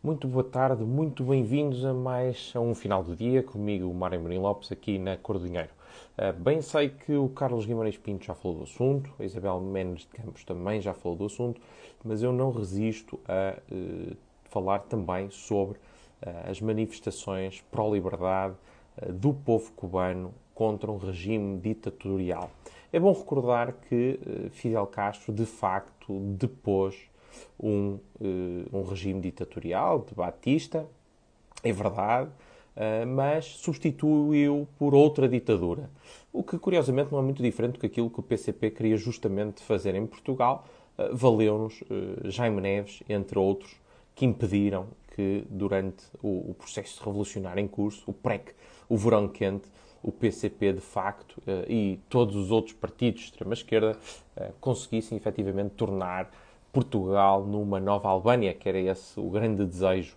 Muito boa tarde, muito bem-vindos a mais a um final do dia, comigo, Mário Marim Lopes, aqui na Cor do Dinheiro. Uh, bem sei que o Carlos Guimarães Pinto já falou do assunto, a Isabel Mendes de Campos também já falou do assunto, mas eu não resisto a uh, falar também sobre uh, as manifestações pró-liberdade do povo cubano contra um regime ditatorial. É bom recordar que Fidel Castro, de facto, depôs um, eh, um regime ditatorial de Batista, é verdade, eh, mas substituiu por outra ditadura. O que, curiosamente, não é muito diferente do que aquilo que o PCP queria justamente fazer em Portugal. Eh, valeu-nos Jaime Neves, entre outros, que impediram que, durante o, processo revolucionário em curso, o PREC, o verão quente, o PCP de facto e todos os outros partidos de extrema-esquerda conseguissem efetivamente tornar Portugal numa nova Albânia, que era esse o grande desejo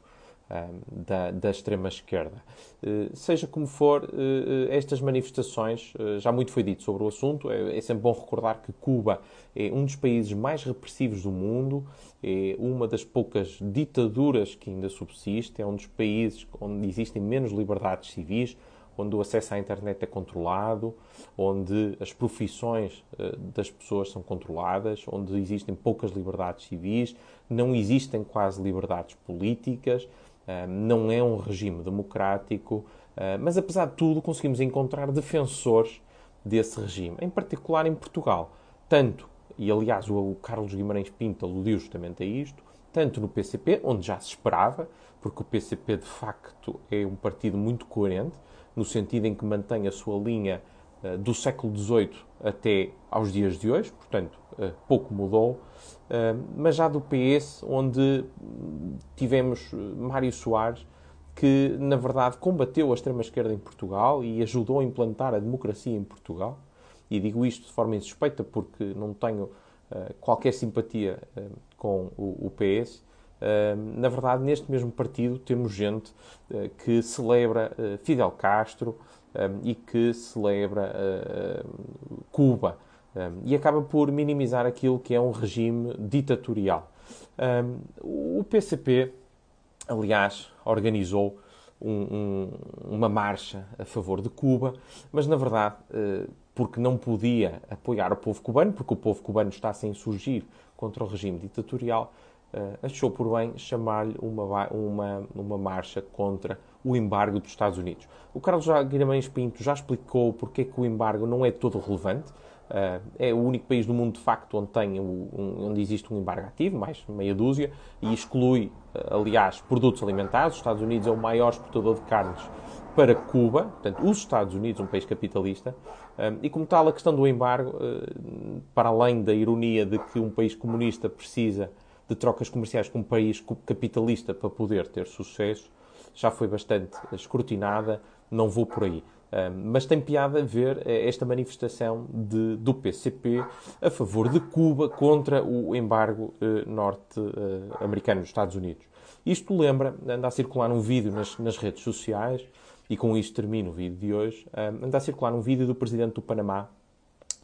um, da, da extrema-esquerda. Uh, seja como for, uh, estas manifestações, uh, já muito foi dito sobre o assunto, é, é, sempre bom recordar que Cuba é um dos países mais repressivos do mundo, é uma das poucas ditaduras que ainda subsiste, é um dos países onde existem menos liberdades civis, onde o acesso à internet é controlado, onde as profissões uh, das pessoas são controladas, onde existem poucas liberdades civis, não existem quase liberdades políticas, uh, não é um regime democrático, uh, mas apesar de tudo conseguimos encontrar defensores desse regime, em particular em Portugal. Tanto, e aliás o Carlos Guimarães Pinto aludiu justamente a isto, tanto no PCP, onde já se esperava, porque o PCP de facto é um partido muito coerente, no sentido em que mantém a sua linha uh, do século XVIII até aos dias de hoje, portanto, uh, pouco mudou, uh, mas já do PS, onde tivemos Mário Soares, que na verdade combateu a extrema-esquerda em Portugal e ajudou a implantar a democracia em Portugal. E digo isto de forma insuspeita porque não tenho qualquer simpatia com o, o PS, na verdade, neste mesmo partido temos gente que celebra Fidel Castro e que celebra Cuba e acaba por minimizar aquilo que é um regime ditatorial. O PCP, aliás, organizou um, um, uma marcha a favor de Cuba, mas na verdade, porque não podia apoiar o povo cubano, porque o povo cubano está sem surgir contra o regime ditatorial, uh, achou por bem chamar-lhe uma, uma, uma marcha contra o embargo dos Estados Unidos. O Carlos Guimarães Pinto já explicou porque é que o embargo não é todo relevante. Uh, é o único país do mundo, de facto, onde, tem onde existe um embargo ativo, mais meia dúzia, e exclui, uh, aliás, produtos alimentares. Os Estados Unidos é o maior exportador de carnes para Cuba, portanto, os Estados Unidos, um país capitalista, e como tal, a questão do embargo, para além da ironia de que um país comunista precisa de trocas comerciais com um país capitalista para poder ter sucesso já foi bastante escrutinada, não vou por aí. mas tem piada ver eh, esta manifestação de, do PCP a favor de Cuba contra o embargo eh, norte-americano dos Estados Unidos. Isto lembra, anda a circular um vídeo nas, nas, redes sociais, e com isto termino o vídeo de hoje, anda a circular um vídeo do presidente do Panamá,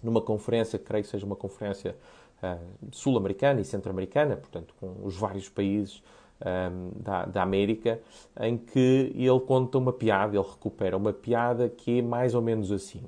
numa conferência, creio que seja uma conferência uh, sul-americana e centro-americana, portanto, com os vários países um, da, da, América, em que ele conta uma piada, ele recupera uma piada que é mais ou menos assim.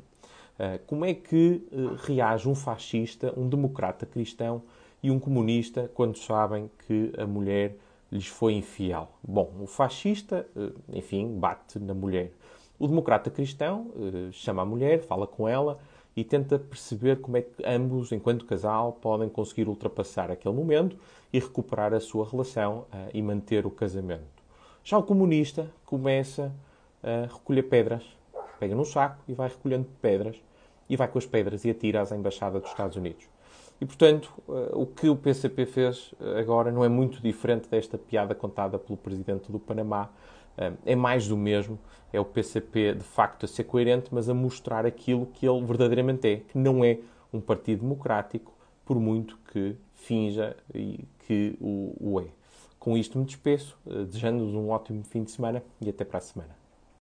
Uh, como é que uh, reage um fascista, um democrata cristão e um comunista quando sabem que a mulher lhes foi infiel? Bom, o fascista, uh, enfim, bate na mulher. O democrata cristão chama a mulher, fala com ela e tenta perceber como é que ambos, enquanto casal, podem conseguir ultrapassar aquele momento e recuperar a sua relação uh, e manter o casamento. Já o comunista começa a recolher pedras, pega num saco e vai recolhendo pedras e vai com as pedras e atira-as à embaixada dos Estados Unidos. E, portanto, uh, o que o PCP fez agora não é muito diferente desta piada contada pelo presidente do Panamá, é mais do mesmo. É o PCP, de facto, a ser coerente, mas a mostrar aquilo que ele verdadeiramente é, que não é um partido democrático, por muito que finja que o, é. Com isto me despeço, eh, desejando-vos um ótimo fim de semana e até para a semana.